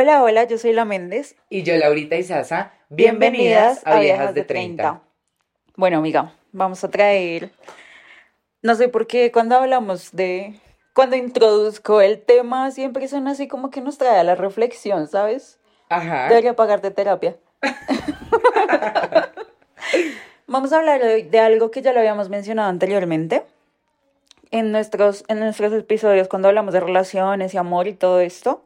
Hola, hola, yo soy La Méndez. Y yo, Laurita Isaza. Bienvenidas, a Viejas de 30. Bueno, amiga, vamos a traer. No sé por qué cuando hablamos de. Cuando introduzco el tema, siempre son así como que nos trae a la reflexión, ¿sabes? Ajá. Debería pagarte terapia. Vamos a hablar de, de algo que ya lo habíamos mencionado anteriormente en nuestros, en nuestros episodios cuando hablamos de relaciones y amor y todo esto,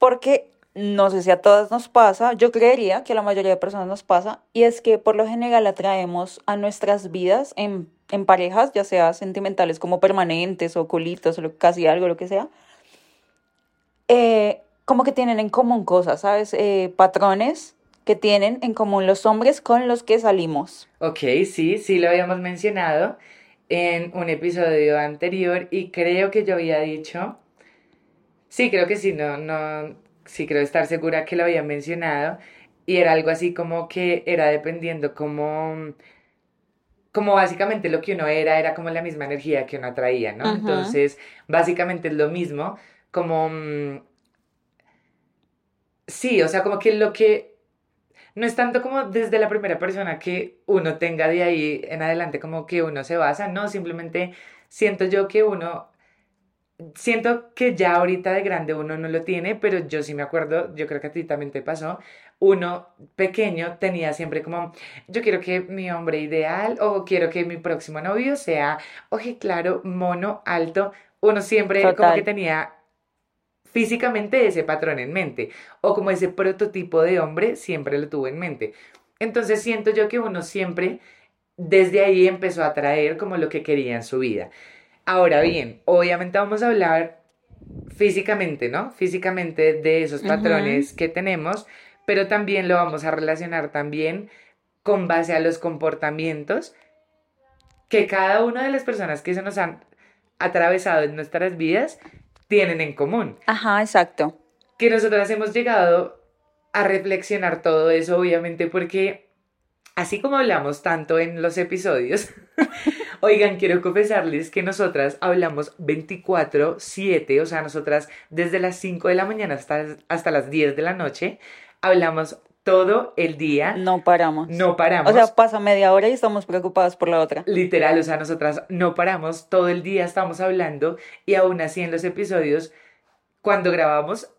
porque no sé si a todas nos pasa, yo creería que a la mayoría de personas nos pasa, y es que por lo general atraemos a nuestras vidas en, en parejas, ya sea sentimentales como permanentes o colitos o casi algo, lo que sea, eh, como que tienen en común cosas, ¿sabes? Eh, patrones que tienen en común los hombres con los que salimos. Ok, sí, sí lo habíamos mencionado en un episodio anterior y creo que yo había dicho, sí, creo que sí, no, no, sí creo estar segura que lo había mencionado y era algo así como que era dependiendo como, como básicamente lo que uno era, era como la misma energía que uno atraía, ¿no? Ajá. Entonces, básicamente es lo mismo, como, sí, o sea, como que lo que no es tanto como desde la primera persona que uno tenga de ahí en adelante como que uno se basa, no, simplemente siento yo que uno, siento que ya ahorita de grande uno no lo tiene, pero yo sí me acuerdo, yo creo que a ti también te pasó, uno pequeño tenía siempre como, yo quiero que mi hombre ideal o quiero que mi próximo novio sea oje claro, mono, alto, uno siempre como que tenía físicamente ese patrón en mente o como ese prototipo de hombre siempre lo tuvo en mente. Entonces siento yo que uno siempre desde ahí empezó a atraer como lo que quería en su vida. Ahora bien, obviamente vamos a hablar físicamente, ¿no? Físicamente de esos patrones que tenemos, pero también lo vamos a relacionar también con base a los comportamientos que cada una de las personas que se nos han atravesado en nuestras vidas tienen en común Ajá, exacto. que nosotras hemos llegado a reflexionar todo eso, obviamente, porque así como hablamos tanto en los episodios, oigan, quiero confesarles que nosotras hablamos 24/7, o sea, nosotras desde las 5 de la mañana hasta, hasta las 10 de la noche, hablamos todo el día, No paramos. no paramos. O sea, pasa media hora y estamos preocupados por la otra. Literal, o sea, nosotras no paramos, todo el día estamos hablando y aún así en los episodios, cuando grabamos,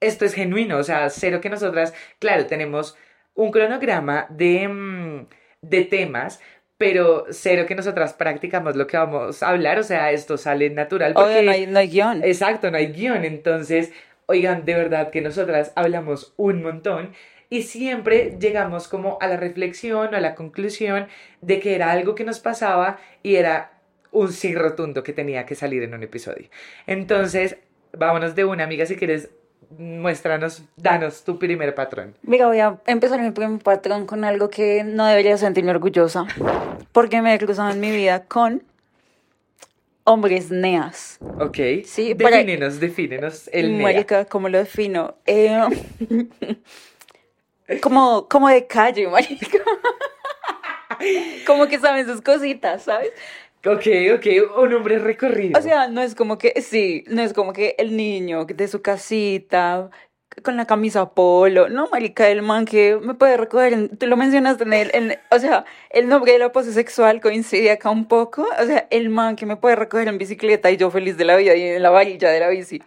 esto es genuino, o sea, cero que nosotras, claro, tenemos un cronograma de, mm, de temas, pero cero que nosotras practicamos lo que vamos a hablar, o sea, esto sale natural Obvio, porque... no hay, no hay guion. Exacto, no hay guion. Entonces, oigan, de verdad que nosotras hablamos un montón y siempre llegamos como a la reflexión o a la conclusión de que era algo que nos pasaba y era un sí rotundo que tenía que salir en un episodio. Entonces, vámonos de una, amiga, si quieres, muéstranos, danos tu primer patrón. Mira, voy a empezar mi primer patrón con algo que no debería sentirme orgullosa, porque me he cruzado en mi vida con hombres neas. ¿Ok? Sí, para- defínenos, defínenos el NEA. Marica, ¿cómo lo defino? Eh, como, como de calle, marica. Como que saben sus cositas, ¿sabes? Ok, ok, un hombre recorrido. O sea, no es como que, sí, no es como que el niño de su casita, con la camisa polo, no, marica, el man que me puede recoger, en- tú lo mencionaste en el, en- o sea, el nombre de la pose sexual coincide acá un poco, o sea, el man que me puede recoger en bicicleta y yo feliz de la vida y en la varilla de la bici.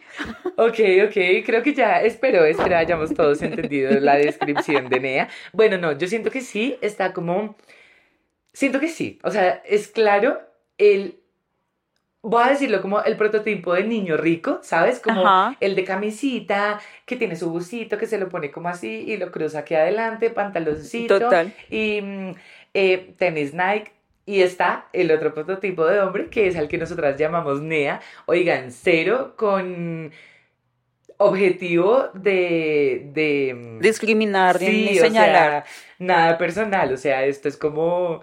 Ok, ok, creo que ya, espero, espero hayamos todos entendido la descripción de Nea. Bueno, no, yo siento que sí, está como, siento que sí, o sea, es claro el, voy a decirlo como el prototipo de niño rico, ¿sabes? Como Ajá. el de camisita, que tiene su busito, que se lo pone como así y lo cruza aquí adelante, pantaloncito Total. y mm, eh, tenis Nike. Y está el otro prototipo de hombre, que es al que nosotras llamamos NEA. Oigan, cero con objetivo de... de mm, Discriminar sí, ni señalar. sea, nada personal. O sea, esto es como...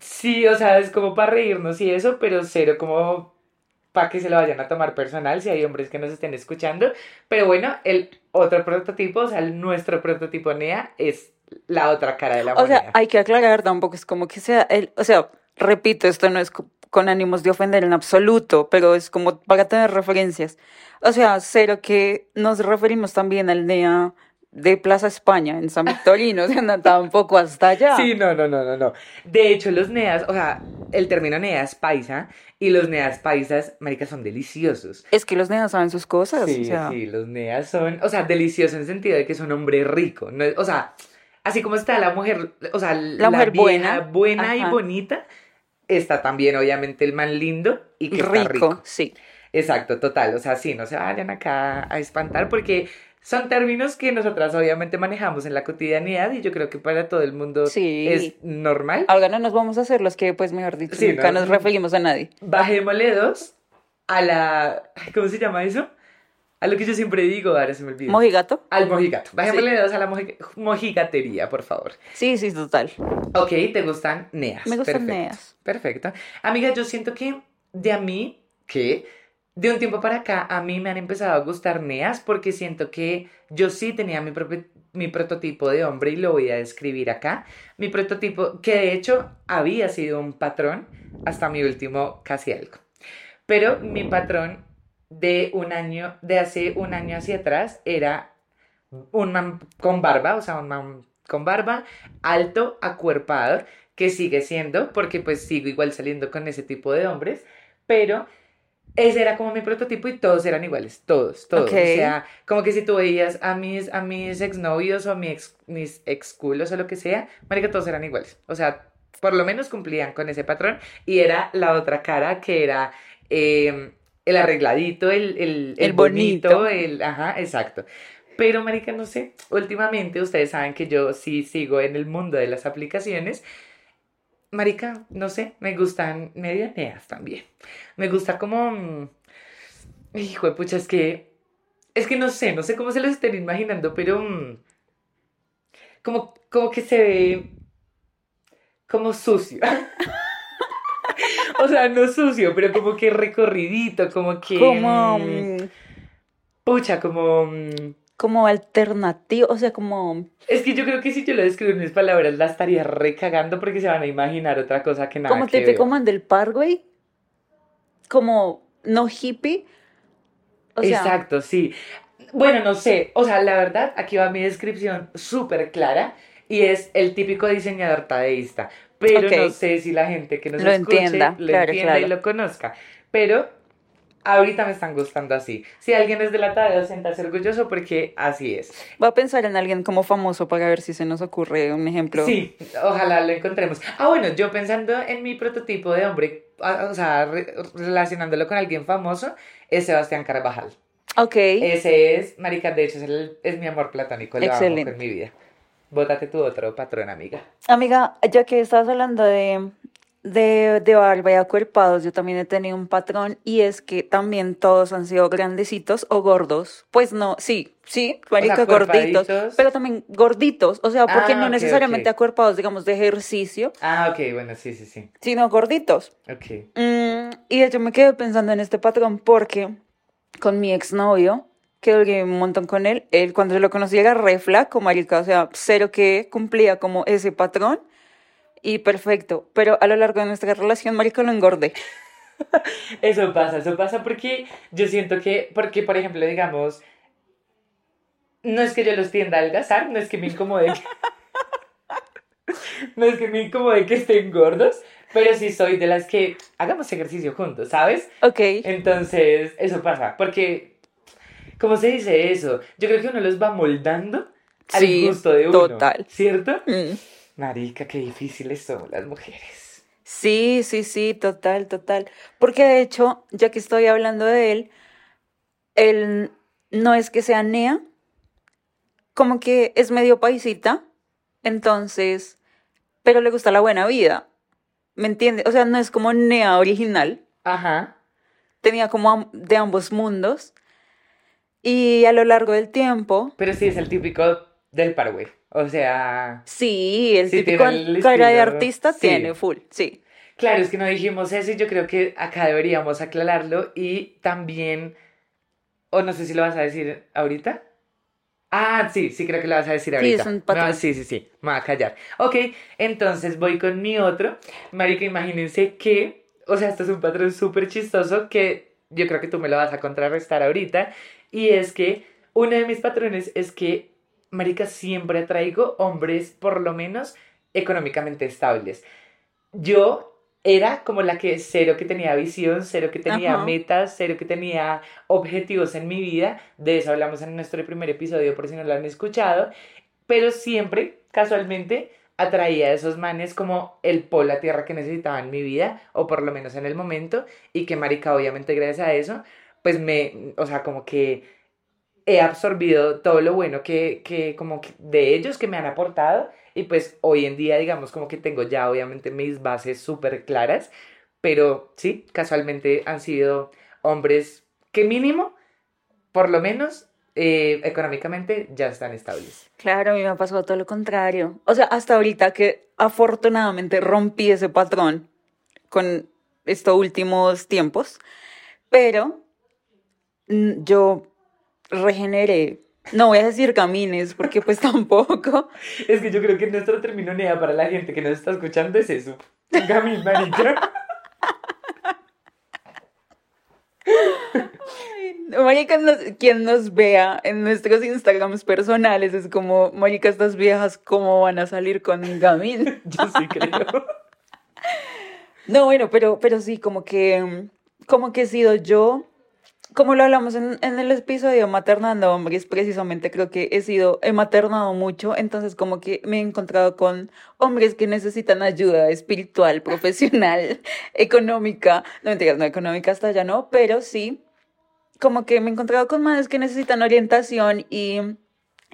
Sí, o sea, es como para reírnos y eso, pero cero como para que se lo vayan a tomar personal si hay hombres que nos estén escuchando. Pero bueno, el otro prototipo, o sea, el- nuestro prototipo NEA es la otra cara de la O sea, moneda. hay que aclarar, tampoco es como que sea el, o sea, repito, esto no es co- con ánimos de ofender en absoluto, pero es como para tener referencias. O sea, cero que nos referimos también al NEA de Plaza España en San Victorino, sea, no, tampoco hasta allá. Sí, no, no, no, no, no. De hecho, los neas, o sea, el término neas paisa y los neas paisas, marica, son deliciosos. Es que los neas saben sus cosas, Sí, o sea, sí, los neas son, o sea, deliciosos en el sentido de que son hombre rico, no o sea, así como está la mujer, o sea, la, mujer buena. buena y bonita, está también obviamente el man lindo y que está rico, rico. sí. Exacto, total. O sea, sí, no se vayan acá a espantar porque son términos que nosotras obviamente manejamos en la cotidianidad y yo creo que para todo el mundo Sí. es normal. Ahora no nos vamos a hacer los que, pues, mejor dicho, Sí, nunca no. nos referimos a nadie. Bajémosle dos a la... ¿Cómo se llama eso? A lo que yo siempre digo, ahora se me olvida. ¿Mojigato? Al mojigato. Bajémosle dos a la moji- mojigatería, por favor. Sí, sí, total. Ok, ¿te gustan neas? Me gustan Perfecto. neas. Perfecto. Amiga, yo siento que de a mí, que de un tiempo para acá, a mí me han empezado a gustar neas porque siento que yo sí tenía mi, propio- mi prototipo de hombre y lo voy a describir acá. Mi prototipo, que de hecho había sido un patrón hasta mi último casi algo. Pero mi patrón de un año, de hace un año hacia atrás, era un man con barba, o sea, un man con barba, alto, acuerpado, que sigue siendo, porque pues sigo igual saliendo con ese tipo de hombres, pero ese era como mi prototipo y todos eran iguales, todos, todos. Ok. O sea, como que si tú veías a mis, a mis exnovios o a mi ex- mis ex culos o lo que sea, marica, todos eran iguales. O sea, por lo menos cumplían con ese patrón y era la otra cara que era eh, el arregladito, el, el, El bonito. el, ajá, exacto. Pero, marica, no sé, últimamente ustedes saben que yo sí sigo en el mundo de las aplicaciones. Marica, no sé, me gustan medianeas también. Me gusta como... mm, Hijo de pucha, es que... Es que no sé, no sé cómo se lo estén imaginando, pero... mm, Como, como que se ve... Como sucio. O sea, no sucio, pero como que recorridito, como que... Como, mm, Pucha, como... como alternativo, o sea, como... Es que yo creo que si yo lo describo en mis palabras la estaría recagando porque se van a imaginar otra cosa que nada como que típico man del Parkway, como no hippie, o sea, Exacto, sí. Bueno, no sé, o sea, la verdad, aquí va mi descripción súper clara y es el típico diseñador tadeísta, pero no sé si la gente que nos Lo escuche entienda, lo claro, entienda y lo conozca, pero ahorita me están gustando así. Si alguien es de la siéntase orgulloso porque así es. voy a pensar en alguien como famoso para ver si se nos ocurre un ejemplo. Sí, ojalá lo encontremos. Ah, bueno, yo pensando en mi prototipo de hombre, o sea, re- relacionándolo con alguien famoso, es Sebastián Carvajal. Ok, Ese es, marica, de hecho, es, el- es mi amor platónico, lo amo Excelente. con mi vida. Bótate tu otro patrón, amiga. amiga, ya que estabas hablando de, de, de barba y acuerpados, yo también he tenido un patrón y es que también todos han sido grandecitos o gordos. Pues no, sí, sí, marica, gorditos, pero también gorditos, o sea, porque Ah, no necesariamente ok. acuerpados, digamos, de ejercicio, Ah, ok, bueno, sí, sí, sí. sino gorditos. Ok. Mm, y yo me quedé pensando en este patrón porque con mi exnovio, que duré un montón con él, él cuando yo lo conocí era re flaco, marica, o sea, cero que cumplía como ese patrón y perfecto, pero a lo largo de nuestra relación, marica, lo engordé. Eso pasa, eso pasa porque yo siento que, porque por ejemplo, digamos, no es que yo los tienda a adelgazar, no es que me incomode que, no es que me incomode que estén gordos, pero sí soy de las que hagamos ejercicio juntos, ¿sabes? Ok, Entonces, eso pasa, porque, ¿cómo se dice eso? Yo creo que uno los va moldando al Sí, gusto de uno, total. ¿cierto? Mm. Marica, qué difíciles son las mujeres. Sí, sí, sí, total, total. Porque de hecho, ya que estoy hablando de él, él no es que sea nea, como que es medio paisita, entonces, pero le gusta la buena vida. ¿Me entiendes? O sea, no es como nea original, Ajá. tenía como de ambos mundos. Y a lo largo del tiempo, Pero sí es el típico del Paraguay. O sea, sí, el Sí, típico tiene el cara de artista sí. tiene full, sí. claro, es que no dijimos eso y yo creo que acá deberíamos aclararlo y también, o no sé si lo vas a decir ahorita. Ah, sí, sí creo que lo vas a decir Sí, ahorita. es un va- sí, sí, sí, me voy a callar. Ok, entonces voy con mi otro. Marica, imagínense que, o sea, esto es un patrón súper chistoso que yo creo que tú me lo vas a contrarrestar ahorita. Y es que uno de mis patrones es que, marica, siempre traigo hombres por lo menos económicamente estables. Yo era como la que cero que tenía visión, cero que tenía metas, cero que tenía objetivos en mi vida. De eso hablamos en nuestro primer episodio por si no lo han escuchado. Pero siempre, casualmente, atraía a esos manes como el polo a tierra que necesitaba en mi vida, o por lo menos en el momento, y que marica, obviamente gracias a eso, pues me, o sea, como que he absorbido todo lo bueno que, que como de ellos que me han aportado y pues hoy en día, digamos, como que tengo ya obviamente mis bases súper claras, pero sí, casualmente han sido hombres que mínimo, por lo menos, eh, económicamente ya están estables. Claro, a mí me ha pasado todo lo contrario. O sea, hasta ahorita que afortunadamente rompí ese patrón con estos últimos tiempos, pero mm, yo regeneré no voy a decir camines, porque pues tampoco. Es que yo creo que nuestro término nea para la gente que nos está escuchando es eso. Camín, marica. Marica, quien nos vea en nuestros Instagrams personales es como, Marica, estas viejas, ¿cómo van a salir con Gamín? Yo sí creo. No, bueno, pero, pero sí, como que, como que he sido yo como lo hablamos en, el episodio maternando hombres, precisamente creo que he sido, he maternado mucho, entonces como que me he encontrado con hombres que necesitan ayuda espiritual, profesional, económica, no mentiras, no económica hasta ya no, pero sí, como que me he encontrado con madres que necesitan orientación y,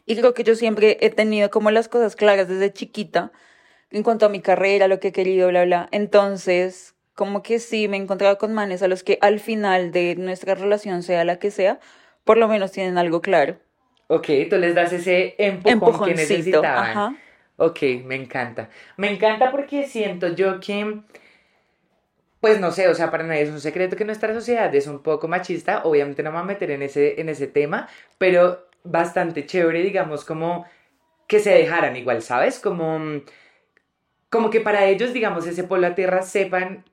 y creo que yo siempre he tenido como las cosas claras desde chiquita en cuanto a mi carrera, lo que he querido, bla, bla. Entonces, como que sí me he encontrado con manes a los que al final de nuestra relación, sea la que sea, por lo menos tienen algo claro. Ok, tú les das ese empujón que necesitaban. Ajá. Ok, me encanta. Me encanta porque siento yo que, pues no sé, o sea, para nadie es un secreto que nuestra sociedad es un poco machista. Obviamente no me voy a meter en ese, en ese tema, pero bastante chévere, digamos, como que se dejaran igual, ¿sabes? Como, como que para ellos, digamos, ese polo a tierra sepan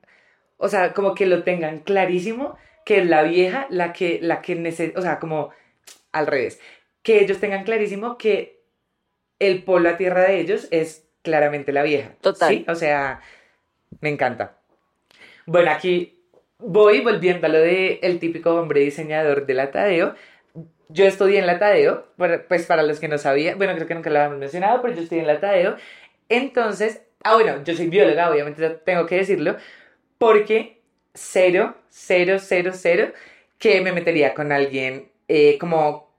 o sea, como que lo tengan clarísimo, que es la vieja la que, la que necesita, o sea, como al revés, que ellos tengan clarísimo que el polo a tierra de ellos es claramente la vieja. Total. ¿sí? O sea, me encanta. Bueno, aquí voy volviendo a lo de el típico hombre diseñador de la Tadeo. Yo estudié en la Tadeo, pues para los que no sabían, bueno, creo que nunca lo habíamos mencionado, pero yo estudié en la Tadeo. Entonces, ah, bueno, yo soy bióloga, obviamente tengo que decirlo, porque cero, cero, cero, cero, que me metería con alguien eh, como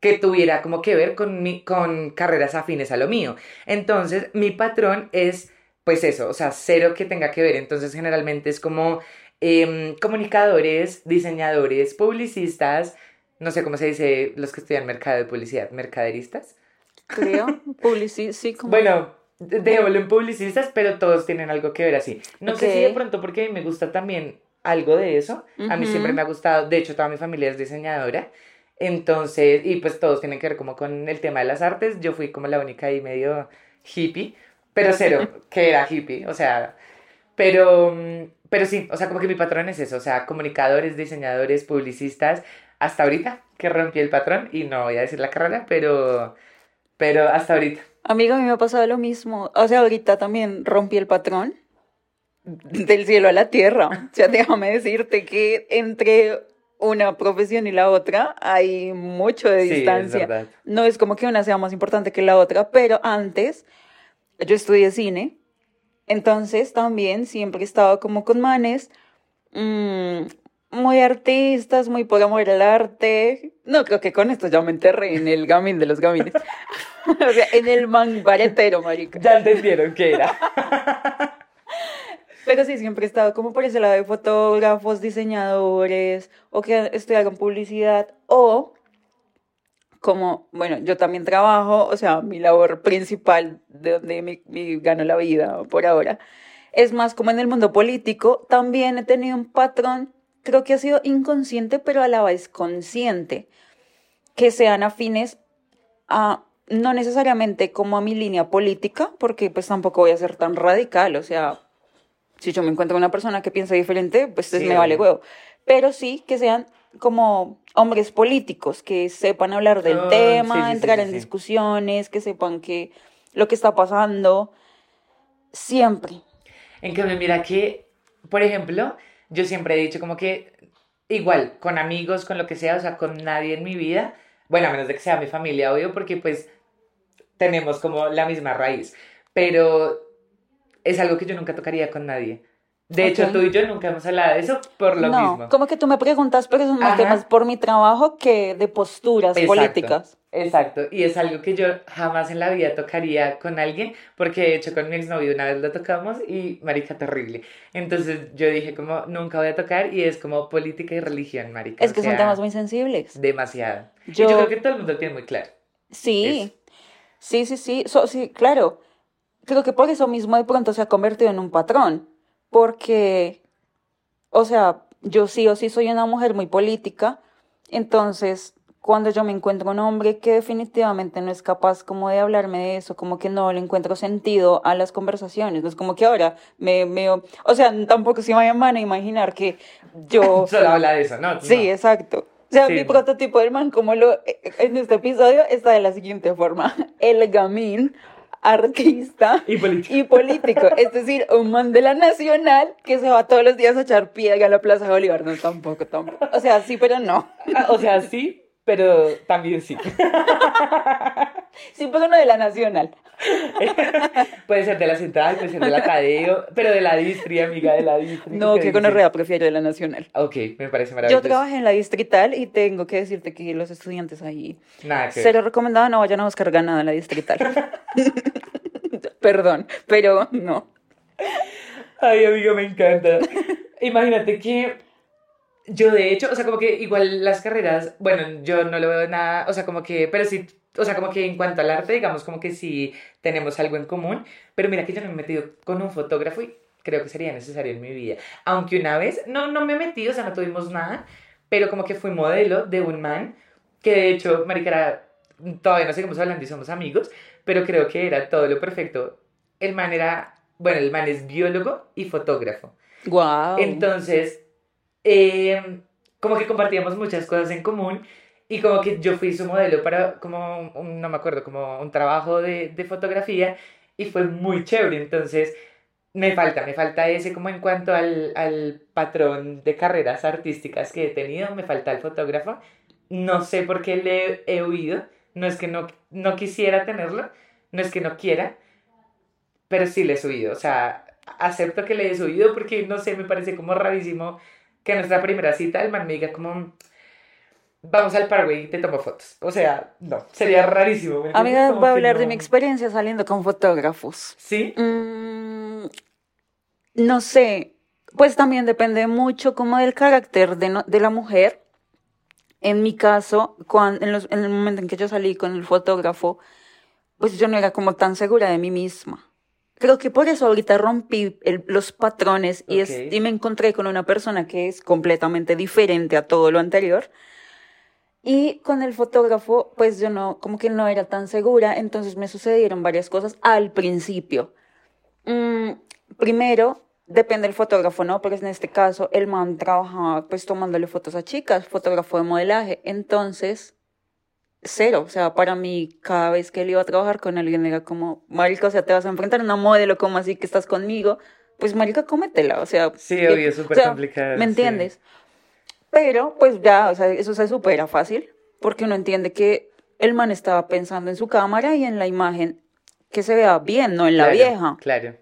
que tuviera como que ver con, mi, con carreras afines a lo mío. Entonces, mi patrón es, pues eso, o sea, cero que tenga que ver. Entonces, generalmente es como em, comunicadores, diseñadores, publicistas, no sé cómo se dice los que estudian mercado de publicidad, mercaderistas. Creo, publicistas, sí, como... Bueno, Dejémoslo en publicistas, pero todos tienen algo que ver así. No sé si de pronto porque me gusta también algo de eso. A mí siempre me ha gustado, de hecho toda mi familia es diseñadora. Entonces, y pues todos tienen que ver como con el tema de las artes. Yo fui como la única ahí medio hippie, pero cero, que era hippie, o sea, pero, pero sí, o sea, como que mi patrón es eso, o sea, comunicadores, diseñadores, publicistas, hasta ahorita que rompí el patrón y no voy a decir la carrera, pero, pero hasta ahorita. Amigo, a mí me ha pasado lo mismo. O sea, ahorita también rompí el patrón del cielo a la tierra. O sea, déjame decirte que entre una profesión y la otra hay mucho de distancia. no es como que una sea más importante que la otra, pero antes yo estudié cine, entonces también siempre he estado como con manes mmm, muy artistas, muy por amor al arte. No, creo que con esto ya me enterré en el gamín de los gamines. o sea, en el mangaretero, marica. Ya entendieron qué era. Pero sí, siempre he estado como por ese lado de fotógrafos, diseñadores, o que estudiaron publicidad, o como, bueno, yo también trabajo, o sea, mi labor principal de donde me, me gano la vida por ahora, es más como en el mundo político, también he tenido un patrón creo que ha sido inconsciente, pero a la vez consciente, que sean afines a, no necesariamente como a mi línea política, porque pues tampoco voy a ser tan radical, o sea, Si yo me encuentro con una persona que piensa diferente, pues Sí, me vale huevo. Pero sí que sean como hombres políticos, que sepan hablar del Oh, tema, sí, sí, sí, entrar en discusiones, que sepan que lo que está pasando, siempre. En cambio, mira que, por ejemplo, yo siempre he dicho como que igual, con amigos, con lo que sea, o sea, con nadie en mi vida, bueno, a menos de que sea mi familia, obvio, porque pues tenemos como la misma raíz, pero es algo que yo nunca tocaría con nadie. De hecho, tú y yo nunca hemos hablado de eso por lo no, mismo. como que tú me preguntas, pero son más Ajá. temas por mi trabajo que de posturas Exacto. políticas. Exacto, y es algo que yo jamás en la vida tocaría con alguien, porque de hecho con mi exnovio una vez lo tocamos y marica terrible. Entonces yo dije como nunca voy a tocar y es como política y religión, marica. Es o que son temas muy sensibles. demasiado. Y Yo- yo creo que todo el mundo lo tiene muy claro. Sí, sí, sí, sí, so- sí, claro. Creo que por eso mismo de pronto se ha convertido en un patrón, porque, o sea, yo sí o sí soy una mujer muy política, entonces cuando yo me encuentro un hombre que definitivamente no es capaz como de hablarme de eso, como que no le encuentro sentido a las conversaciones, no es como que ahora me, me, o sea, tampoco se me van a imaginar que yo... Solo habla de eso, ¿no? Sí, No. exacto. O sea, Sí. mi prototipo del man, como lo en este episodio, está de la siguiente forma. El gamín, artista Y político. Es decir, un man de la nacional que se va todos los días a echar piedra a la Plaza de Bolívar. No, tampoco, tampoco. O sea, sí, pero no. Ah, O sea, sí, pero también sí. Sí, pero no de la nacional. Puede ser de la central, puede ser de la Tadeo, pero de la distri, amiga, de la distri. No, ¿qué que dices? gonorrea, prefiero de la nacional. Ok, me parece Yo maravilloso. trabajé en la distrital y tengo que decirte que los estudiantes ahí Nada que Se lo recomendaba, no vayan a buscar ganada en la distrital. Perdón, pero no. Ay, amigo, me encanta. Imagínate que yo de hecho, o sea, como que igual las carreras, bueno, yo no lo veo nada, o sea, como que, pero sí, o sea, como que en cuanto al arte, digamos, como que sí tenemos algo en común, pero mira que yo no me he metido con un fotógrafo y creo que sería necesario en mi vida. Aunque una vez, no, no me he metido, o sea, no tuvimos nada, pero como que fui modelo de un man, que de hecho, marica, era- todavía no seguimos hablando y somos amigos, pero creo que era todo lo perfecto. El man era, bueno, el man es biólogo y fotógrafo. Wow. Entonces, eh, como que compartíamos muchas cosas en común y como que yo fui su modelo para, como, un- no me acuerdo, como un trabajo de, de fotografía y fue muy chévere. Entonces, me falta, me falta ese como en cuanto al, al patrón de carreras artísticas que he tenido, me falta el fotógrafo. No sé por qué le he huido, no es que no, no quisiera tenerlo, no es que no quiera, pero sí le he subido, o sea, acepto que le he subido porque, no sé, me parece como rarísimo que en nuestra primera cita el man me diga como, vamos al Paraguay y te tomo fotos. O sea, no, sería rarísimo. Amiga, voy a hablar de no. mi experiencia saliendo con fotógrafos. ¿Sí? Mm, no sé, pues también depende mucho como del carácter de, no- de la mujer. En mi caso, cuan- en, los- en el momento en que yo salí con el fotógrafo, pues yo no era como tan segura de mí misma. Creo que por eso ahorita rompí el- los patrones y, es- Ok. y me encontré con una persona que es completamente diferente a todo lo anterior. Y con el fotógrafo, pues yo no, como que no era tan segura, entonces me sucedieron varias cosas al principio. Mm, primero, depende del fotógrafo, ¿no? Porque en este caso el man trabajaba pues tomándole fotos a chicas, fotógrafo de modelaje, entonces cero, o sea, para mí cada vez que él iba a trabajar con alguien era como, marica, o sea, te vas a enfrentar a una modelo, como así que estás conmigo? Pues marica, cómetela, o sea, Sí, obvio, es o súper sea, complicado. ¿Me sí. Pero, pues ya, o sea, eso se supera fácil, porque uno entiende que el man estaba pensando en su cámara y en la imagen que se vea bien, no en la Claro, vieja. Claro.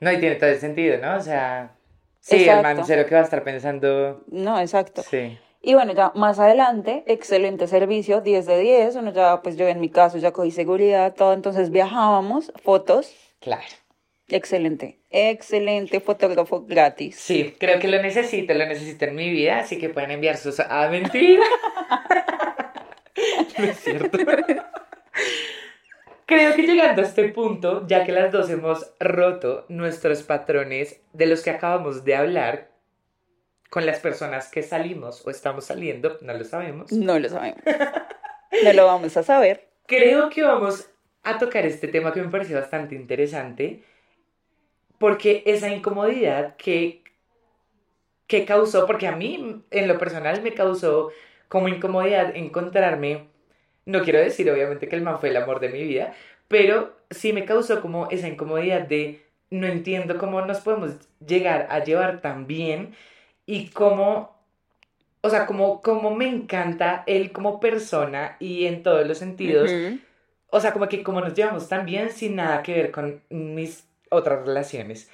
No, y tiene todo el sentido, ¿no? O sea, sí, el man cero que va a estar pensando. No, exacto. Sí. Y bueno, ya más adelante, excelente servicio, 10 de 10, uno ya, pues yo en mi caso ya cogí seguridad, todo, entonces viajábamos, fotos, Claro. excelente, excelente fotógrafo gratis. Sí, creo que lo necesito, lo necesito en mi vida, así que pueden enviar sus... Ah, mentira. no es cierto. Creo que llegando a este punto, ya que las dos hemos roto nuestros patrones de los que acabamos de hablar con las personas que salimos o estamos saliendo, no lo sabemos, No lo sabemos. No lo vamos a saber. creo que vamos a tocar este tema que me pareció bastante interesante porque esa incomodidad que, que causó, porque a mí en lo personal me causó como incomodidad encontrarme, no quiero decir obviamente que el man fue el amor de mi vida, pero sí me causó como esa incomodidad de no entiendo cómo nos podemos llegar a llevar tan bien y cómo, o sea, como, como me encanta él como persona y en todos los sentidos. O sea, como que como nos llevamos tan bien sin nada que ver con mis otras relaciones.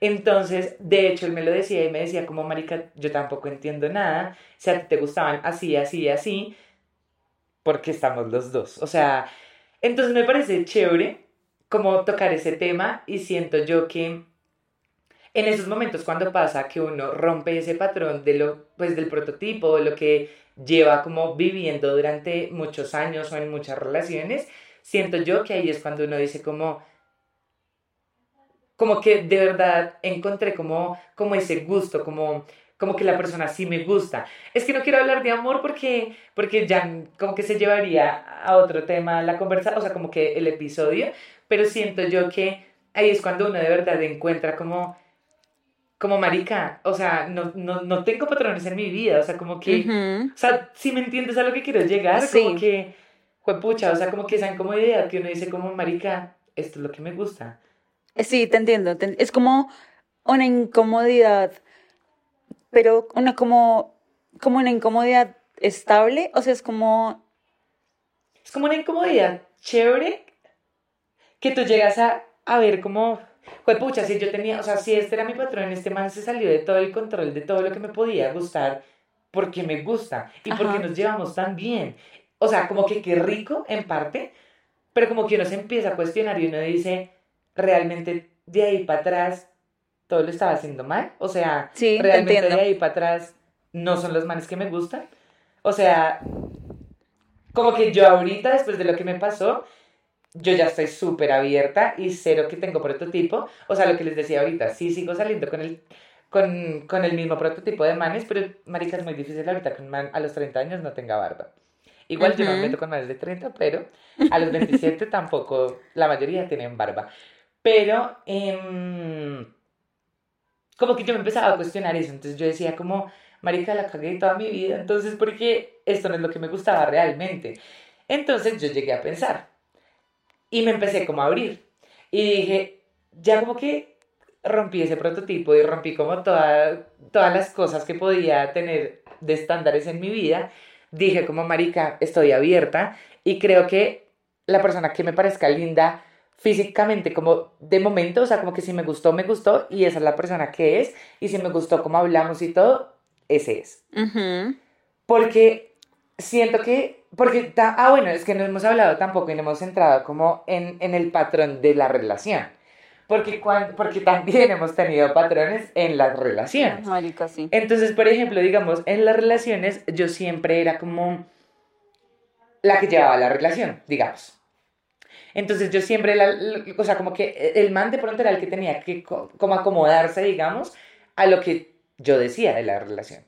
Entonces, de hecho, él me lo decía y me decía como, marica, yo tampoco entiendo nada, si a ti te gustaban así, así, así, porque estamos los dos. O sea, entonces me parece chévere como tocar ese tema y siento yo que en esos momentos cuando pasa que uno rompe ese patrón de lo, pues del prototipo, de lo que lleva como viviendo durante muchos años o en muchas relaciones, siento yo que ahí es cuando uno dice como, como que de verdad encontré como, como ese gusto, como, como que la persona sí me gusta. Es que no quiero hablar de amor porque, porque ya como que se llevaría a otro tema la conversa, o sea, como que el episodio, pero siento yo que ahí es cuando uno de verdad encuentra como, como marica, o sea, no, no, no tengo patrones en mi vida, o sea, como que, o sea, si me entiendes a lo que quiero llegar, como que, pucha, o sea, como que esa incomodidad que uno dice como marica, esto es lo que me gusta. Sí, te entiendo, es como una incomodidad, pero una como, como una incomodidad estable, o sea, es como... Es como una incomodidad chévere que tú llegas a, a ver como, pues pucha, si yo tenía, o sea, si este era mi patrón, este man se salió de todo el control, de todo lo que me podía gustar, porque me gusta y porque nos llevamos tan bien. O sea, como que qué rico en parte, pero como que uno se empieza a cuestionar y uno dice, realmente de ahí para atrás todo lo estaba haciendo mal. O sea, realmente de ahí para atrás no son los manes que me gustan. O sea, como que yo ahorita, después de lo que me pasó, yo ya estoy súper abierta y cero que tengo prototipo. O sea, lo que les decía ahorita, sí sigo saliendo con el, con, con el mismo prototipo de manes, pero marica es muy difícil ahorita que un man a los 30 años no tenga barba. Igual yo no me meto con manes de 30, pero a los 27 tampoco, la mayoría tienen barba. Pero, eh, como que yo me empezaba a cuestionar eso, entonces yo decía como, marica, la cagué toda mi vida, entonces, ¿por qué esto no es lo que me gustaba realmente? Entonces yo llegué a pensar, y me empecé como a abrir. Y dije, ya como que rompí ese prototipo y rompí como todas las cosas que podía tener de estándares en mi vida. Dije como, marica, estoy abierta y creo que la persona que me parezca linda físicamente como de momento, o sea, como que si me gustó, me gustó y esa es la persona que es y si me gustó como hablamos y todo, ese es. Porque siento que porque, ah, bueno, es que no hemos hablado tampoco y no hemos entrado como en, en el patrón de la relación. Porque, cuando, porque también hemos tenido patrones en las relaciones. Marica, sí. Entonces, por ejemplo, digamos, en las relaciones yo siempre era como la que llevaba la relación, digamos. Entonces yo siempre, la, o sea, como que el man de pronto era el que tenía que como acomodarse, digamos, a lo que yo decía de la relación.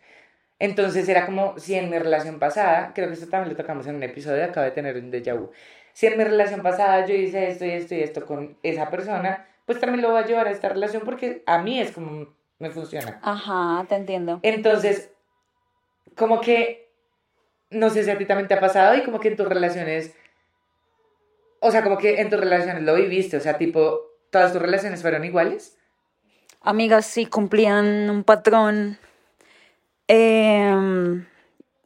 Entonces era como si en mi relación pasada, creo que esto también lo tocamos en un episodio, acabo de tener un déjà vu. Si en mi relación pasada yo hice esto y esto y esto con esa persona, pues también lo voy a llevar a esta relación porque a mí es como me funciona. Ajá, te entiendo. Entonces, como que, no sé si a ti también te ha pasado y como que en tus relaciones, o sea, como que en tus relaciones lo viviste, o sea, tipo, todas tus relaciones fueron iguales. Amigas, sí, cumplían un patrón Em,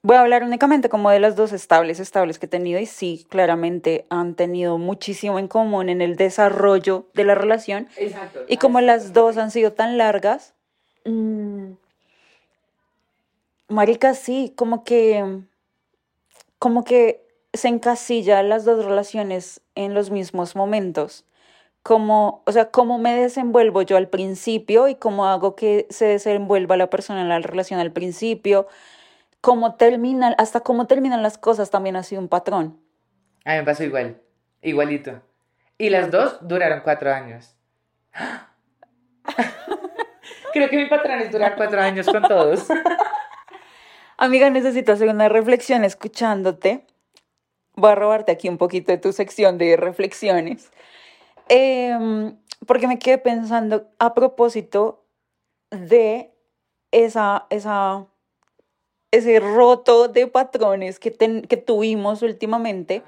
voy a hablar únicamente como de las dos estables, estables que he tenido y sí, claramente han tenido muchísimo en común en el desarrollo de la relación. Exacto. Y como las dos han sido tan largas, mmm, marica, sí, como que, como que se encasilla las dos relaciones en los mismos momentos cómo, o sea, cómo me desenvuelvo yo al principio y cómo hago que se desenvuelva la persona en la relación al principio, cómo terminan, hasta cómo terminan las cosas también ha sido un patrón. A mí me pasó igual, igualito. Y las dos duraron cuatro años. Creo que mi patrón es durar cuatro años con todos. Amiga, necesito hacer una reflexión escuchándote. Voy a robarte aquí un poquito de tu sección de reflexiones. Em, porque me quedé pensando a propósito de esa, esa, ese roto de patrones que, ten- que tuvimos últimamente.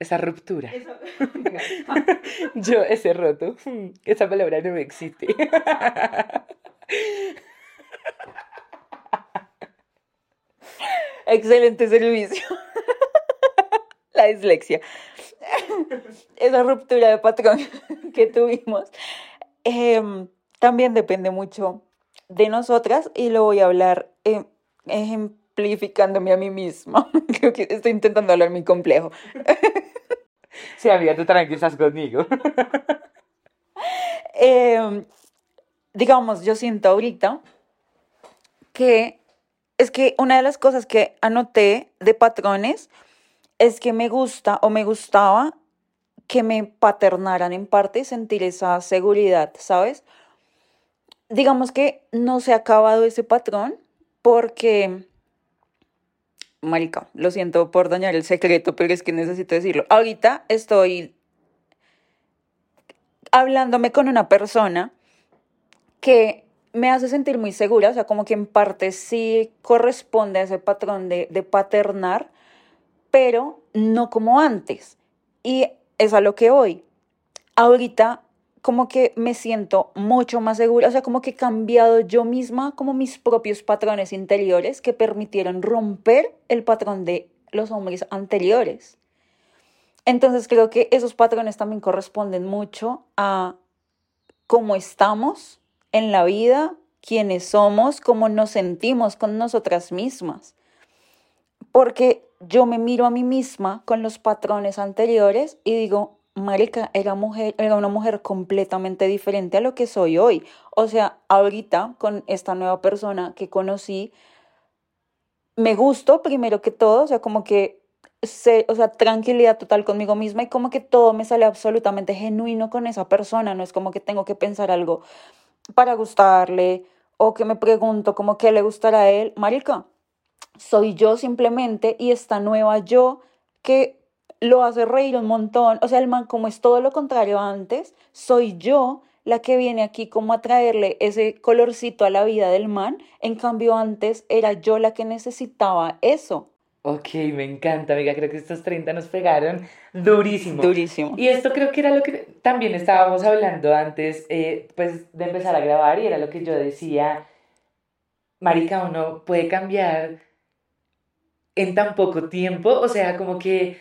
Esa ruptura. Yo, ese roto. Esa palabra no existe. Excelente servicio. La dislexia. Esa ruptura de patrón que tuvimos em, también depende mucho de nosotras y lo voy a hablar em, ejemplificándome a mí misma. Creo que estoy intentando hablar muy complejo. Sí, amiga, tú tranqui, estás conmigo. Em, digamos, yo siento ahorita que es que una de las cosas que anoté de patrones es que me gusta o me gustaba que me paternaran en parte y sentir esa seguridad, ¿sabes? Digamos que no se ha acabado ese patrón porque, marica, lo siento por dañar el secreto, pero es que necesito decirlo. Ahorita estoy hablándome con una persona que me hace sentir muy segura, o sea, como que en parte sí corresponde a ese patrón de, de paternar, pero no como antes. Y es a lo que voy. Ahorita como que me siento mucho más segura, o sea, como que he cambiado yo misma como mis propios patrones interiores que permitieron romper el patrón de los hombres anteriores. Entonces creo que esos patrones también corresponden mucho a cómo estamos en la vida, quiénes somos, cómo nos sentimos con nosotras mismas. Porque yo me miro a mí misma con los patrones anteriores y digo, marica, era, mujer, era una mujer completamente diferente a lo que soy hoy. O sea, ahorita con esta nueva persona que conocí, me gustó primero que todo, o sea, como que sé, o sea, tranquilidad total conmigo misma y como que todo me sale absolutamente genuino con esa persona, no es como que tengo que pensar algo para gustarle o que me pregunto como qué le gustará a él, marica, soy yo simplemente y esta nueva yo que lo hace reír un montón, o sea, el man como es todo lo contrario antes, soy yo la que viene aquí como a traerle ese colorcito a la vida del man, en cambio antes era yo la que necesitaba eso. Ok, me encanta, amiga. Creo que estos 30 nos pegaron durísimo. Durísimo. Y esto creo que era lo que también estábamos hablando antes, eh, pues, de empezar a grabar, y era lo que yo decía, marica, uno puede cambiar en tan poco tiempo, o sea, como que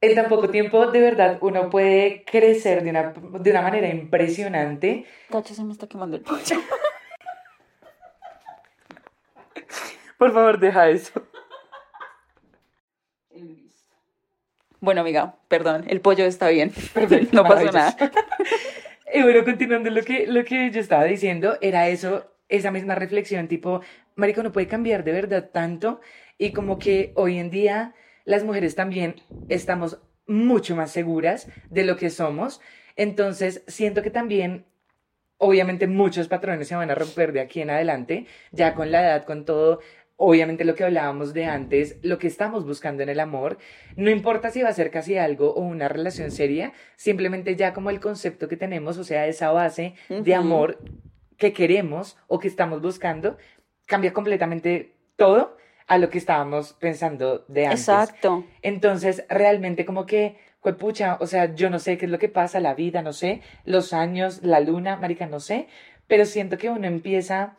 en tan poco tiempo, de verdad, uno puede crecer de una, de una manera impresionante. Tacho, se me está quemando el pollo. Por favor, deja eso. Bueno, amiga, perdón, el pollo está bien. Perfecto, no pasó nada. Y bueno, continuando lo que, lo que yo estaba diciendo, era eso, esa misma reflexión, tipo, marico, no puede cambiar de verdad tanto, y como que hoy en día las mujeres también estamos mucho más seguras de lo que somos, entonces siento que también, obviamente muchos patrones se van a romper de aquí en adelante, ya con la edad, con todo, obviamente lo que hablábamos de antes, lo que estamos buscando en el amor, no importa si va a ser casi algo o una relación seria, simplemente ya como el concepto que tenemos, o sea, esa base de amor que queremos o que estamos buscando, cambia completamente todo a lo que estábamos pensando de antes. Exacto. Entonces, realmente como que, pucha, o sea, yo no sé qué es lo que pasa, la vida, no sé, los años, la luna, marica, no sé, pero siento que uno empieza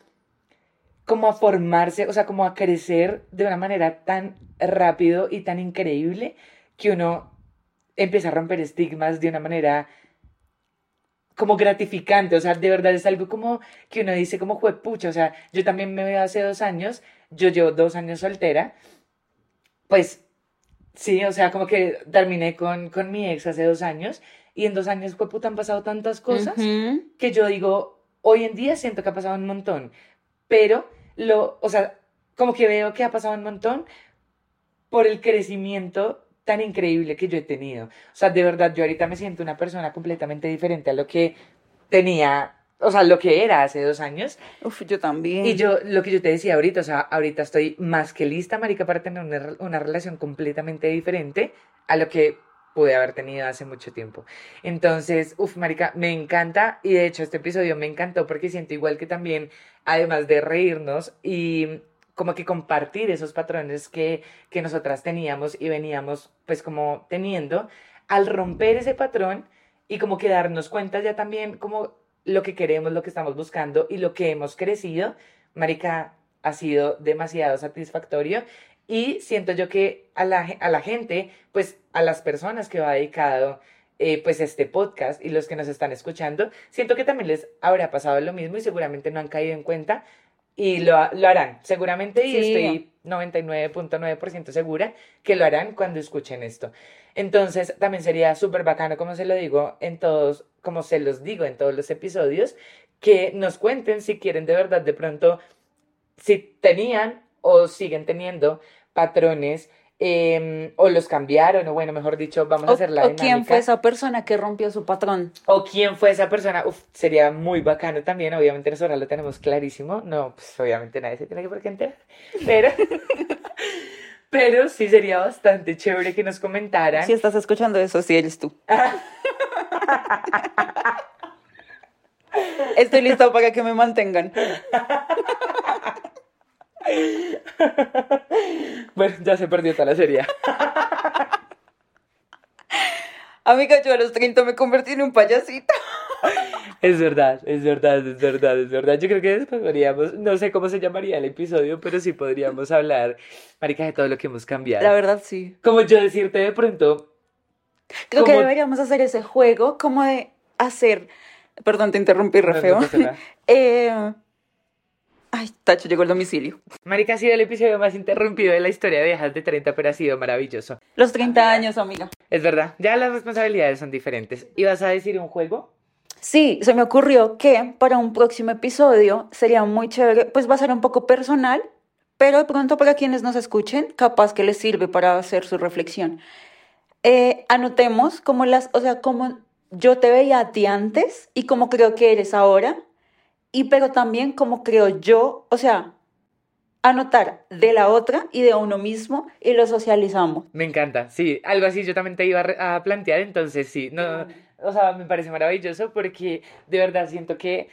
como a formarse, o sea, como a crecer de una manera tan rápido y tan increíble que uno empieza a romper estigmas de una manera como gratificante, o sea, de verdad es algo como que uno dice como pucha, o sea, yo también me veo hace dos años, yo llevo dos años soltera, pues sí, o sea, como que terminé con, con mi ex hace dos años y en dos años, puta, han pasado tantas cosas que yo digo, hoy en día siento que ha pasado un montón, pero lo, o sea, como que veo que ha pasado un montón por el crecimiento tan increíble que yo he tenido. O sea, de verdad, yo ahorita me siento una persona completamente diferente a lo que tenía, o sea, lo que era hace dos años. Uf, yo también. Y yo, lo que yo te decía ahorita, o sea, ahorita estoy más que lista, marica, para tener una, una relación completamente diferente a lo que pude haber tenido hace mucho tiempo. Entonces, uff, marica, me encanta y de hecho este episodio me encantó porque siento igual que también, además de reírnos y como que compartir esos patrones que, que nosotras teníamos y veníamos pues como teniendo, al romper ese patrón y como que darnos cuenta ya también como lo que queremos, lo que estamos buscando y lo que hemos crecido, marica, ha sido demasiado satisfactorio. Y siento yo que a la, a la gente, pues a las personas que va dedicado eh, pues este podcast y los que nos están escuchando, siento que también les habrá pasado lo mismo y seguramente no han caído en cuenta y lo, lo harán, seguramente, y estoy 99.9% segura que lo harán cuando escuchen esto. Entonces, también sería súper bacano, como se lo digo en todos, como se los digo en todos los episodios, que nos cuenten si quieren de verdad de pronto, si tenían o siguen teniendo patrones em, o los cambiaron, o bueno, mejor dicho, vamos a hacer la o quién fue esa persona que rompió su patrón. O quién fue esa persona, Uf, sería muy bacano también, obviamente nosotros lo tenemos clarísimo, no, pues obviamente nadie se tiene que por qué enterar, pero, pero sí sería bastante chévere que nos comentaran. Si estás escuchando eso, sí eres tú. Estoy listo para que me mantengan. bueno, ya se perdió toda la serie. Amiga, yo a los 30 me convertí en un payasito. Es verdad, es verdad, es verdad, es verdad. Yo creo que después podríamos, no sé cómo se llamaría el episodio, pero sí podríamos hablar, marica, de todo lo que hemos cambiado. La verdad, sí. Como yo decirte de pronto. Creo que deberíamos hacer ese juego como de hacer. Perdón, te interrumpí, re feo. eh, Ay, Tacho, llegó el domicilio. Marica, ha sido el episodio más interrumpido de la historia de Viejas de 30, pero ha sido maravilloso. Los 30 años, amiga. Es verdad, ya las responsabilidades son diferentes. ¿Ibas a decir un juego? Sí, se me ocurrió que para un próximo episodio sería muy chévere, pues va a ser un poco personal, pero de pronto para quienes nos escuchen, capaz que les sirve para hacer su reflexión. Eh, anotemos como las, o sea, como yo te veía a ti antes y como creo que eres ahora y pero también como creo yo, o sea, anotar de la otra y de uno mismo y lo socializamos. Me encanta, sí, algo así yo también te iba a, plantear, entonces sí, no, o sea, me parece maravilloso porque de verdad siento que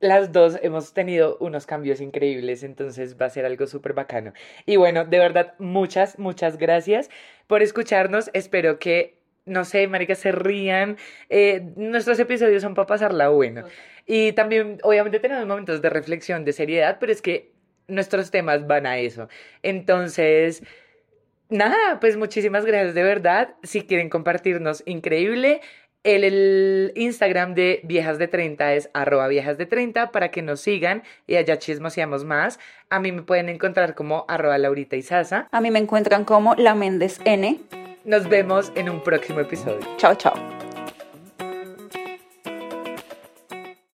las dos hemos tenido unos cambios increíbles, entonces va a ser algo súper bacano. Y bueno, de verdad, muchas, muchas gracias por escucharnos. Espero que, no sé, marica, se rían. Eh, nuestros episodios son para pasarla bueno. Y también, obviamente, tenemos momentos de reflexión, de seriedad, pero es que nuestros temas van a eso. Entonces, nada, pues muchísimas gracias de verdad. Si quieren compartirnos, increíble. El, Instagram de Viejas de 30 es arroba viejas de 30 para que nos sigan y allá chismoseamos más. A mí me pueden encontrar como arroba Laurita y Sasa. A mí me encuentran como La Méndez N. Nos vemos en un próximo episodio. Chao, chao.